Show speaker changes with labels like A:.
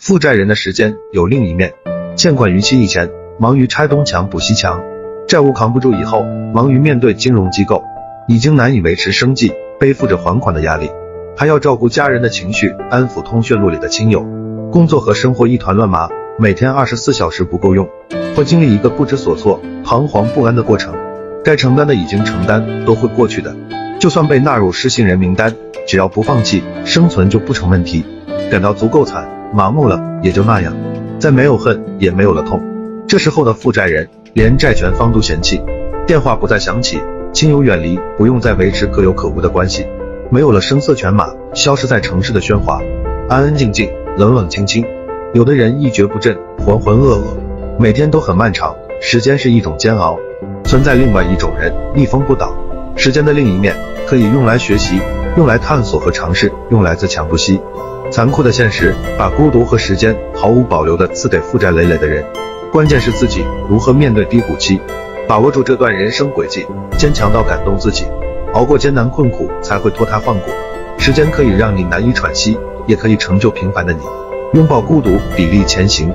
A: 负债人的时间有另一面，欠款逾期以前，忙于拆东墙补西墙；债务扛不住以后，忙于面对金融机构，已经难以维持生计，背负着还款的压力，还要照顾家人的情绪，安抚通讯录里的亲友，工作和生活一团乱麻，每天二十四小时不够用，会经历一个不知所措、彷徨不安的过程。该承担的已经承担，都会过去的。就算被纳入失信人名单，只要不放弃，生存就不成问题。感到足够惨。麻木了也就那样，再没有恨也没有了痛。这时候的负债人连债权方都嫌弃，电话不再响起，亲友远离，不用再维持可有可无的关系，没有了声色犬马，消失在城市的喧哗，安安静静，冷冷清清。有的人一蹶不振，浑浑噩噩，每天都很漫长。时间是一种煎熬，存在另外一种人逆风不倒。时间的另一面可以用来学习，用来探索和尝试，用来自强不息。残酷的现实把孤独和时间毫无保留地赐给负债累累的人，关键是自己如何面对低谷期，把握住这段人生轨迹，坚强到感动自己，熬过艰难困苦才会脱胎换骨。时间可以让你难以喘息，也可以成就平凡的你。拥抱孤独，砥砺前行。